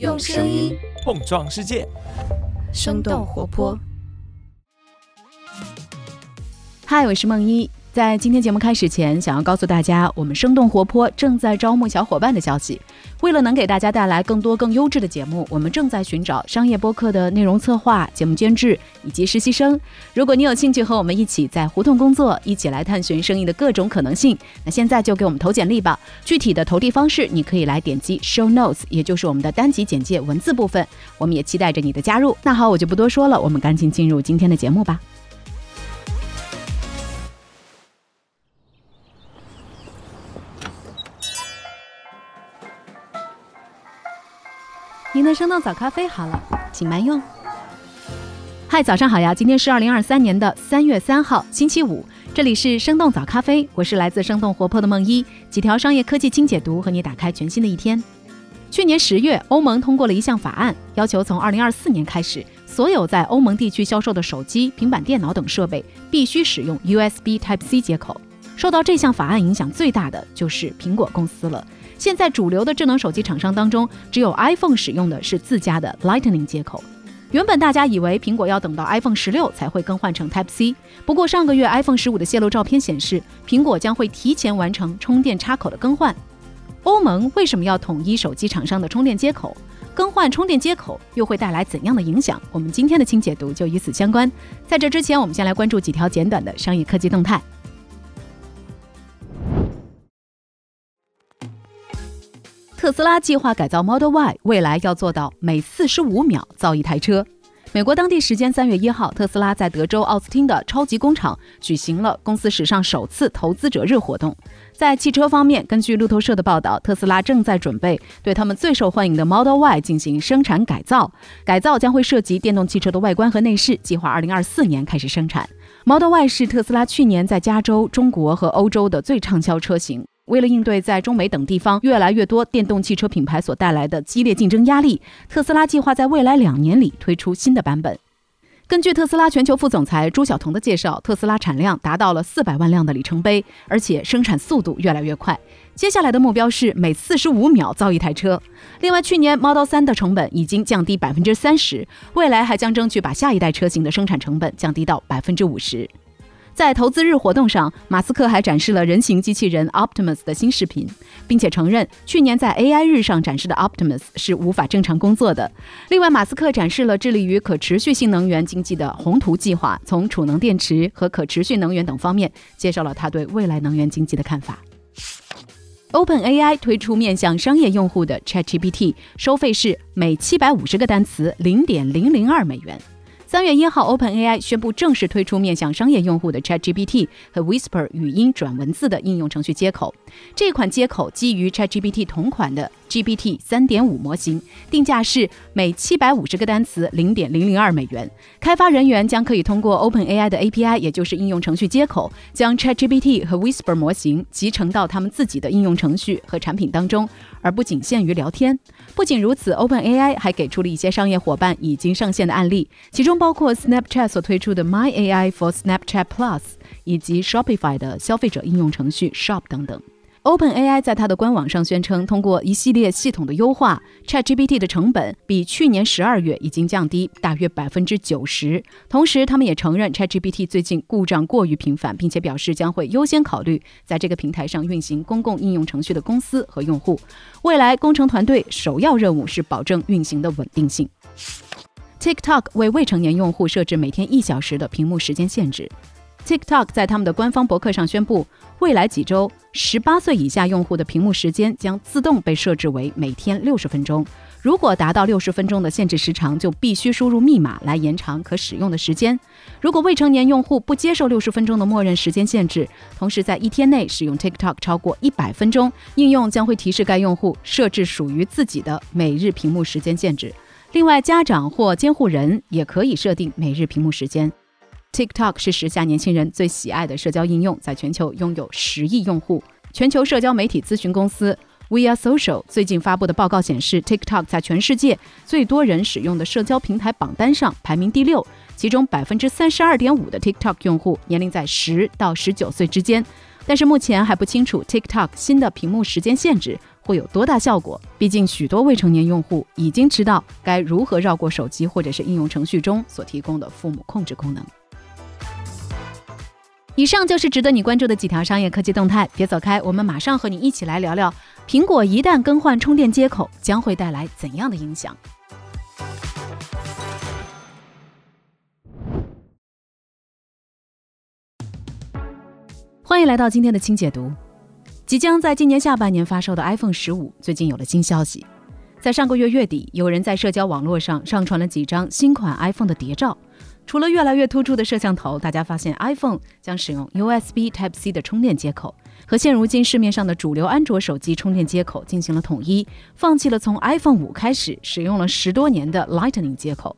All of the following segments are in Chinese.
用声音碰撞世界，生动活泼。嗨，我是梦一。在今天节目开始前，想要告诉大家，我们生动活泼正在招募小伙伴的消息。为了能给大家带来更多更优质的节目，我们正在寻找商业播客的内容策划、节目监制以及实习生。如果你有兴趣和我们一起在胡同工作，一起来探寻生意的各种可能性，那现在就给我们投简历吧。具体的投递方式，你可以来点击 Show Notes，也就是我们的单集简介文字部分。我们也期待着你的加入。那好，我就不多说了，我们赶紧进入今天的节目吧。您的生动早咖啡好了，请慢用。嗨，早上好呀！今天是二零二三年的三月三号，星期五。这里是生动早咖啡，我是来自生动活泼的梦一，几条商业科技轻解读，和你打开全新的一天。去年十月，欧盟通过了一项法案，要求从二零二四年开始，所有在欧盟地区销售的手机、平板电脑等设备必须使用 USB Type C 接口。受到这项法案影响最大的就是苹果公司了。现在主流的智能手机厂商当中，只有 iPhone 使用的是自家的 Lightning 接口。原本大家以为苹果要等到 iPhone 十六才会更换成 Type C，不过上个月 iPhone 十五的泄露照片显示，苹果将会提前完成充电插口的更换。欧盟为什么要统一手机厂商的充电接口？更换充电接口又会带来怎样的影响？我们今天的轻解读就与此相关。在这之前，我们先来关注几条简短的商业科技动态。特斯拉计划改造 Model Y，未来要做到每四十五秒造一台车。美国当地时间三月一号，特斯拉在德州奥斯汀的超级工厂举行了公司史上首次投资者日活动。在汽车方面，根据路透社的报道，特斯拉正在准备对他们最受欢迎的 Model Y 进行生产改造，改造将会涉及电动汽车的外观和内饰，计划二零二四年开始生产。Model Y 是特斯拉去年在加州、中国和欧洲的最畅销车型。为了应对在中美等地方越来越多电动汽车品牌所带来的激烈竞争压力，特斯拉计划在未来两年里推出新的版本。根据特斯拉全球副总裁朱晓彤的介绍，特斯拉产量达到了四百万辆的里程碑，而且生产速度越来越快。接下来的目标是每四十五秒造一台车。另外，去年 Model 3的成本已经降低百分之三十，未来还将争取把下一代车型的生产成本降低到百分之五十。在投资日活动上，马斯克还展示了人形机器人 Optimus 的新视频，并且承认去年在 AI 日上展示的 Optimus 是无法正常工作的。另外，马斯克展示了致力于可持续性能源经济的宏图计划，从储能电池和可持续能源等方面介绍了他对未来能源经济的看法。OpenAI 推出面向商业用户的 ChatGPT，收费是每七百五十个单词零点零零二美元。三月一号，OpenAI 宣布正式推出面向商业用户的 ChatGPT 和 Whisper 语音转文字的应用程序接口。这款接口基于 ChatGPT 同款的 GPT 三点五模型，定价是每七百五十个单词零点零零二美元。开发人员将可以通过 OpenAI 的 API，也就是应用程序接口，将 ChatGPT 和 Whisper 模型集成到他们自己的应用程序和产品当中。而不仅限于聊天。不仅如此，OpenAI 还给出了一些商业伙伴已经上线的案例，其中包括 Snapchat 所推出的 My AI for Snapchat Plus，以及 Shopify 的消费者应用程序 Shop 等等。OpenAI 在它的官网上宣称，通过一系列系统的优化，ChatGPT 的成本比去年十二月已经降低大约百分之九十。同时，他们也承认 ChatGPT 最近故障过于频繁，并且表示将会优先考虑在这个平台上运行公共应用程序的公司和用户。未来，工程团队首要任务是保证运行的稳定性。TikTok 为未成年用户设置每天一小时的屏幕时间限制。TikTok 在他们的官方博客上宣布，未来几周，十八岁以下用户的屏幕时间将自动被设置为每天六十分钟。如果达到六十分钟的限制时长，就必须输入密码来延长可使用的时间。如果未成年用户不接受六十分钟的默认时间限制，同时在一天内使用 TikTok 超过一百分钟，应用将会提示该用户设置属于自己的每日屏幕时间限制。另外，家长或监护人也可以设定每日屏幕时间。TikTok 是时下年轻人最喜爱的社交应用，在全球拥有十亿用户。全球社交媒体咨询公司 We Are Social 最近发布的报告显示，TikTok 在全世界最多人使用的社交平台榜单上排名第六，其中百分之三十二点五的 TikTok 用户年龄在十到十九岁之间。但是目前还不清楚 TikTok 新的屏幕时间限制会有多大效果。毕竟许多未成年用户已经知道该如何绕过手机或者是应用程序中所提供的父母控制功能。以上就是值得你关注的几条商业科技动态，别走开，我们马上和你一起来聊聊，苹果一旦更换充电接口将会带来怎样的影响。欢迎来到今天的轻解读。即将在今年下半年发售的 iPhone 十五最近有了新消息，在上个月月底，有人在社交网络上上传了几张新款 iPhone 的谍照。除了越来越突出的摄像头，大家发现 iPhone 将使用 USB Type-C 的充电接口，和现如今市面上的主流安卓手机充电接口进行了统一，放弃了从 iPhone 五开始使用了十多年的 Lightning 接口。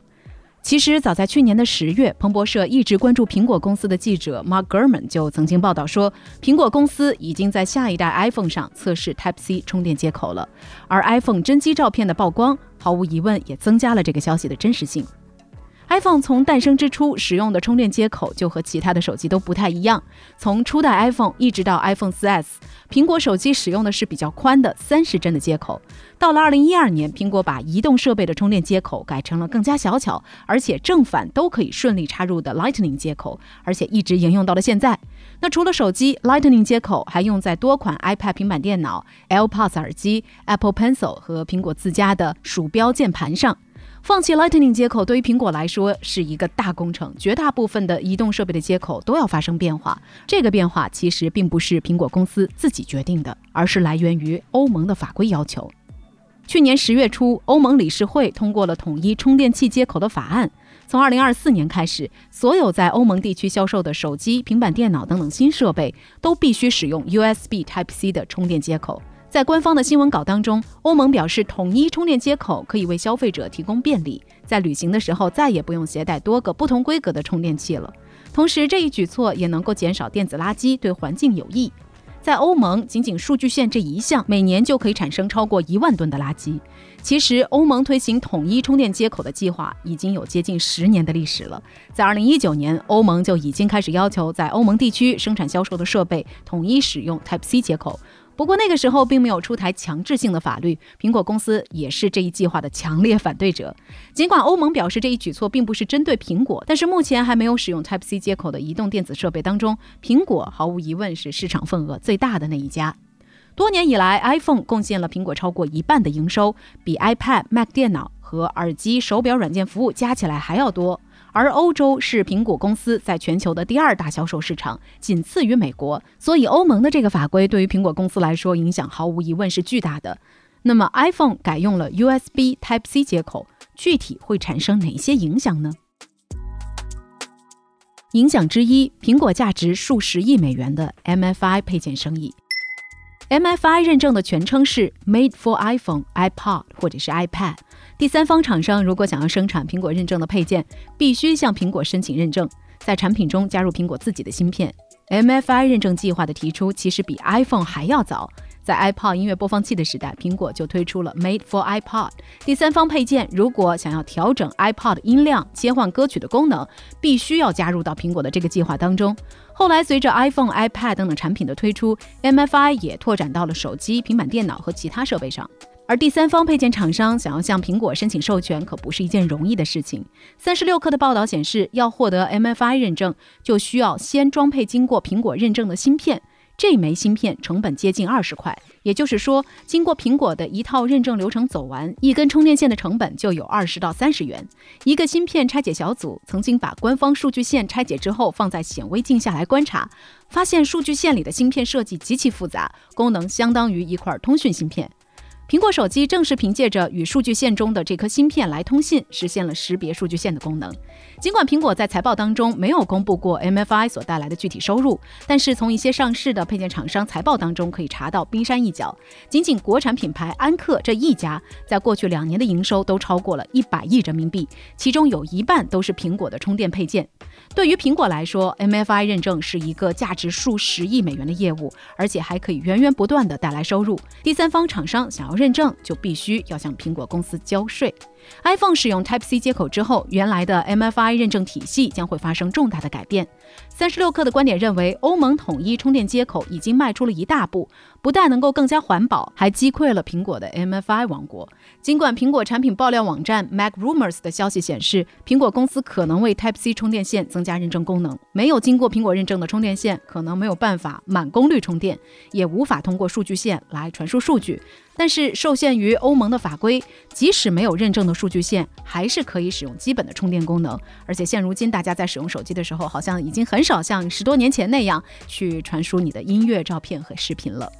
其实，早在去年的十月，彭博社一直关注苹果公司的记者 Mark Gurman 就曾经报道说，苹果公司已经在下一代 iPhone 上测试 Type-C 充电接口了。而 iPhone 真机照片的曝光，毫无疑问也增加了这个消息的真实性。iPhone 从诞生之初使用的充电接口就和其他的手机都不太一样。从初代 iPhone 一直到 iPhone 4S，苹果手机使用的是比较宽的三十帧的接口。到了2012年，苹果把移动设备的充电接口改成了更加小巧，而且正反都可以顺利插入的 Lightning 接口，而且一直沿用到了现在。那除了手机，Lightning 接口还用在多款 iPad 平板电脑、AirPods 耳机、Apple Pencil 和苹果自家的鼠标键盘上。放弃 Lightning 接口对于苹果来说是一个大工程，绝大部分的移动设备的接口都要发生变化。这个变化其实并不是苹果公司自己决定的，而是来源于欧盟的法规要求。去年十月初，欧盟理事会通过了统一充电器接口的法案，从二零二四年开始，所有在欧盟地区销售的手机、平板电脑等等新设备都必须使用 USB Type-C 的充电接口。在官方的新闻稿当中，欧盟表示，统一充电接口可以为消费者提供便利，在旅行的时候再也不用携带多个不同规格的充电器了。同时，这一举措也能够减少电子垃圾，对环境有益。在欧盟，仅仅数据线这一项，每年就可以产生超过一万吨的垃圾。其实，欧盟推行统一充电接口的计划已经有接近十年的历史了。在二零一九年，欧盟就已经开始要求在欧盟地区生产销售的设备统一使用 Type-C 接口。不过那个时候并没有出台强制性的法律，苹果公司也是这一计划的强烈反对者。尽管欧盟表示这一举措并不是针对苹果，但是目前还没有使用 Type-C 接口的移动电子设备当中，苹果毫无疑问是市场份额最大的那一家。多年以来，iPhone 贡献了苹果超过一半的营收，比 iPad、Mac 电脑和耳机、手表软件服务加起来还要多。而欧洲是苹果公司在全球的第二大销售市场，仅次于美国。所以，欧盟的这个法规对于苹果公司来说影响毫无疑问是巨大的。那么，iPhone 改用了 USB Type-C 接口，具体会产生哪些影响呢？影响之一，苹果价值数十亿美元的 MFI 配件生意。MFI 认证的全称是 Made for iPhone、iPod 或者是 iPad。第三方厂商如果想要生产苹果认证的配件，必须向苹果申请认证，在产品中加入苹果自己的芯片。MFI 认证计划的提出其实比 iPhone 还要早。在 iPod 音乐播放器的时代，苹果就推出了 Made for iPod。第三方配件如果想要调整 iPod 音量、切换歌曲的功能，必须要加入到苹果的这个计划当中。后来随着 iPhone、iPad 等等产品的推出，MFI 也拓展到了手机、平板电脑和其他设备上。而第三方配件厂商想要向苹果申请授权，可不是一件容易的事情。三十六氪的报道显示，要获得 MFI 认证，就需要先装配经过苹果认证的芯片。这枚芯片成本接近二十块，也就是说，经过苹果的一套认证流程走完，一根充电线的成本就有二十到三十元。一个芯片拆解小组曾经把官方数据线拆解之后放在显微镜下来观察，发现数据线里的芯片设计极其复杂，功能相当于一块通讯芯片。苹果手机正是凭借着与数据线中的这颗芯片来通信，实现了识别数据线的功能。尽管苹果在财报当中没有公布过 MFI 所带来的具体收入，但是从一些上市的配件厂商财报当中可以查到冰山一角。仅仅国产品牌安克这一家，在过去两年的营收都超过了一百亿人民币，其中有一半都是苹果的充电配件。对于苹果来说，MFI 认证是一个价值数十亿美元的业务，而且还可以源源不断的带来收入。第三方厂商想要认证，就必须要向苹果公司交税。iPhone 使用 Type C 接口之后，原来的 MFI 认证体系将会发生重大的改变。三十六氪的观点认为，欧盟统一充电接口已经迈出了一大步，不但能够更加环保，还击溃了苹果的 MFI 王国。尽管苹果产品爆料网站 Mac Rumors 的消息显示，苹果公司可能为 Type C 充电线增加认证功能，没有经过苹果认证的充电线可能没有办法满功率充电，也无法通过数据线来传输数据。但是受限于欧盟的法规，即使没有认证的数据线，还是可以使用基本的充电功能。而且现如今大家在使用手机的时候，好像已经很少像十多年前那样去传输你的音乐、照片和视频了。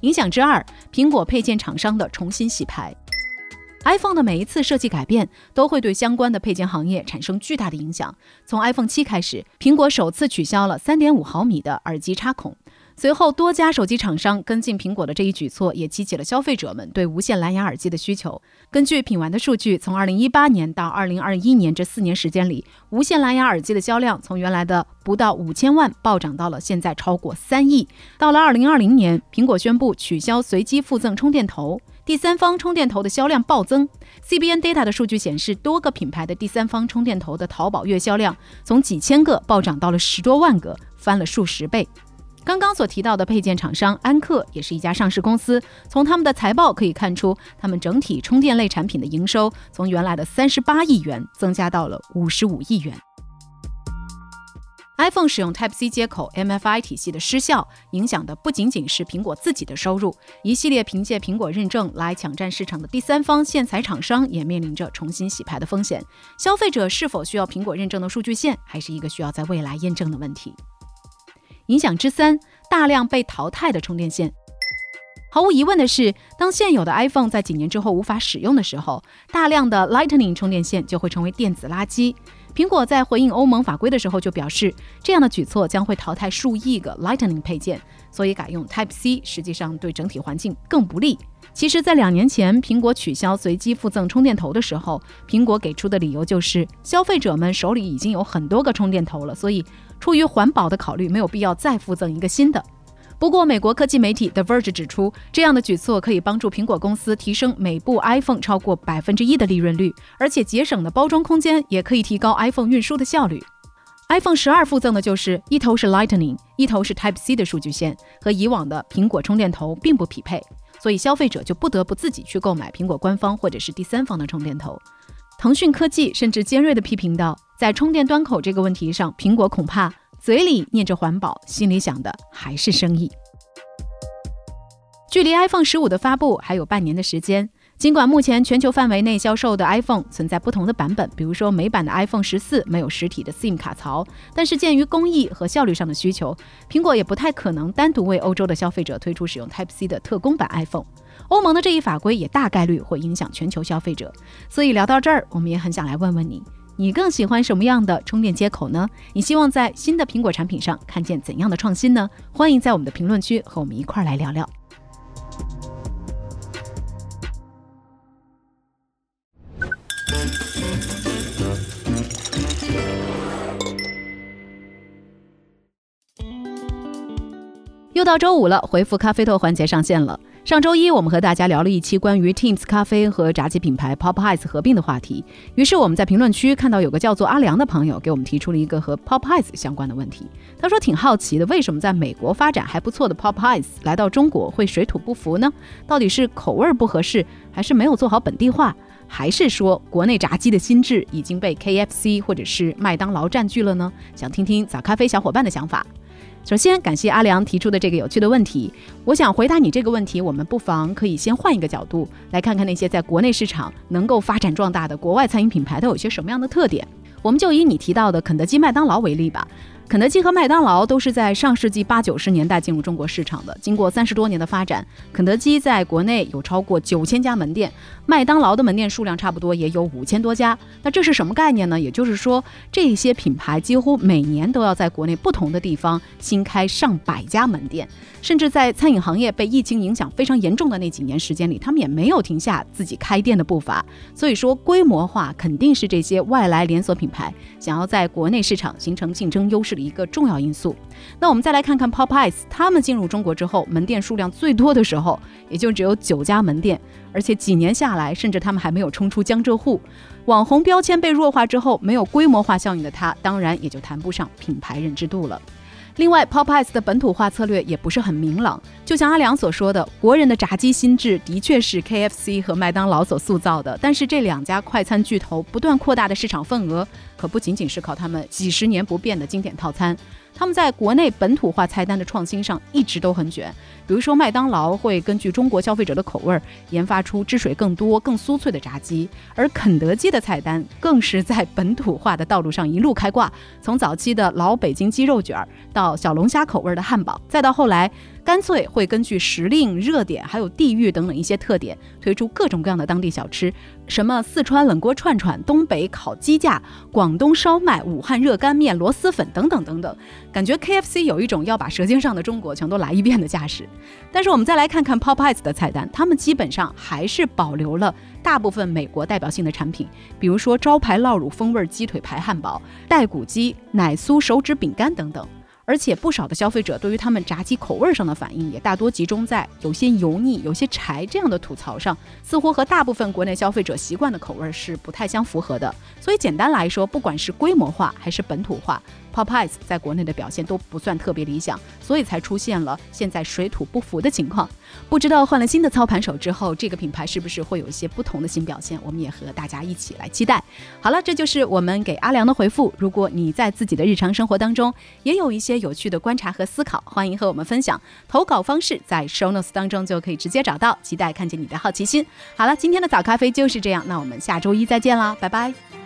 影响之二，苹果配件厂商的重新洗牌。iPhone 的每一次设计改变，都会对相关的配件行业产生巨大的影响。从 iPhone 七开始，苹果首次取消了3.5毫米的耳机插孔。随后，多家手机厂商跟进苹果的这一举措，也激起了消费者们对无线蓝牙耳机的需求。根据品玩的数据，从2018年到2021年这四年时间里，无线蓝牙耳机的销量从原来的不到五千万暴涨到了现在超过三亿。到了2020年，苹果宣布取消随机附赠充电头，第三方充电头的销量暴增。CBN Data 的数据显示，多个品牌的第三方充电头的淘宝月销量从几千个暴涨到了十多万个，翻了数十倍。刚刚所提到的配件厂商安克也是一家上市公司，从他们的财报可以看出，他们整体充电类产品的营收从原来的三十八亿元增加到了五十五亿元。iPhone 使用 Type C 接口 MFI 体系的失效，影响的不仅仅是苹果自己的收入，一系列凭借苹果认证来抢占市场的第三方线材厂商也面临着重新洗牌的风险。消费者是否需要苹果认证的数据线，还是一个需要在未来验证的问题。影响之三，大量被淘汰的充电线。毫无疑问的是，当现有的 iPhone 在几年之后无法使用的时候，大量的 Lightning 充电线就会成为电子垃圾。苹果在回应欧盟法规的时候就表示，这样的举措将会淘汰数亿个 Lightning 配件，所以改用 Type C 实际上对整体环境更不利。其实，在两年前苹果取消随机附赠充电头的时候，苹果给出的理由就是消费者们手里已经有很多个充电头了，所以。出于环保的考虑，没有必要再附赠一个新的。不过，美国科技媒体 The Verge 指出，这样的举措可以帮助苹果公司提升每部 iPhone 超过百分之一的利润率，而且节省的包装空间也可以提高 iPhone 运输的效率。iPhone 十二附赠的就是一头是 Lightning，一头是 Type C 的数据线，和以往的苹果充电头并不匹配，所以消费者就不得不自己去购买苹果官方或者是第三方的充电头。腾讯科技甚至尖锐地批评道。在充电端口这个问题上，苹果恐怕嘴里念着环保，心里想的还是生意。距离 iPhone 十五的发布还有半年的时间，尽管目前全球范围内销售的 iPhone 存在不同的版本，比如说美版的 iPhone 十四没有实体的 SIM 卡槽，但是鉴于工艺和效率上的需求，苹果也不太可能单独为欧洲的消费者推出使用 Type C 的特供版 iPhone。欧盟的这一法规也大概率会影响全球消费者。所以聊到这儿，我们也很想来问问你。你更喜欢什么样的充电接口呢？你希望在新的苹果产品上看见怎样的创新呢？欢迎在我们的评论区和我们一块儿来聊聊。又到周五了，回复咖啡豆环节上线了。上周一，我们和大家聊了一期关于 Teams 咖啡和炸鸡品牌 Popeyes 合并的话题。于是我们在评论区看到有个叫做阿良的朋友给我们提出了一个和 Popeyes 相关的问题。他说挺好奇的，为什么在美国发展还不错的 Popeyes 来到中国会水土不服呢？到底是口味不合适，还是没有做好本地化，还是说国内炸鸡的心智已经被 KFC 或者是麦当劳占据了呢？想听听早咖啡小伙伴的想法。首先，感谢阿良提出的这个有趣的问题。我想回答你这个问题，我们不妨可以先换一个角度，来看看那些在国内市场能够发展壮大的国外餐饮品牌它有些什么样的特点。我们就以你提到的肯德基、麦当劳为例吧。肯德基和麦当劳都是在上世纪八九十年代进入中国市场的。经过三十多年的发展，肯德基在国内有超过九千家门店，麦当劳的门店数量差不多也有五千多家。那这是什么概念呢？也就是说，这些品牌几乎每年都要在国内不同的地方新开上百家门店，甚至在餐饮行业被疫情影响非常严重的那几年时间里，他们也没有停下自己开店的步伐。所以说，规模化肯定是这些外来连锁品牌想要在国内市场形成竞争优势。一个重要因素。那我们再来看看 Popeyes，他们进入中国之后，门店数量最多的时候，也就只有九家门店，而且几年下来，甚至他们还没有冲出江浙沪。网红标签被弱化之后，没有规模化效应的它，当然也就谈不上品牌认知度了。另外，Popeyes 的本土化策略也不是很明朗。就像阿良所说的，国人的炸鸡心智的确是 KFC 和麦当劳所塑造的。但是这两家快餐巨头不断扩大的市场份额，可不仅仅是靠他们几十年不变的经典套餐。他们在国内本土化菜单的创新上一直都很卷。比如说，麦当劳会根据中国消费者的口味儿，研发出汁水更多、更酥脆的炸鸡；而肯德基的菜单更是在本土化的道路上一路开挂，从早期的老北京鸡肉卷儿到小龙虾口味的汉堡，再到后来。干脆会根据时令、热点，还有地域等等一些特点，推出各种各样的当地小吃，什么四川冷锅串串、东北烤鸡架、广东烧麦、武汉热干面、螺蛳粉等等等等。感觉 KFC 有一种要把舌尖上的中国全都来一遍的架势。但是我们再来看看 Popeyes 的菜单，他们基本上还是保留了大部分美国代表性的产品，比如说招牌酪乳风味鸡腿排汉堡、带骨鸡、奶酥手指饼干等等。而且不少的消费者对于他们炸鸡口味上的反应也大多集中在有些油腻、有些柴这样的吐槽上，似乎和大部分国内消费者习惯的口味是不太相符合的。所以简单来说，不管是规模化还是本土化。Popeyes 在国内的表现都不算特别理想，所以才出现了现在水土不服的情况。不知道换了新的操盘手之后，这个品牌是不是会有一些不同的新表现？我们也和大家一起来期待。好了，这就是我们给阿良的回复。如果你在自己的日常生活当中也有一些有趣的观察和思考，欢迎和我们分享。投稿方式在 Show Notes 当中就可以直接找到。期待看见你的好奇心。好了，今天的早咖啡就是这样，那我们下周一再见啦，拜拜。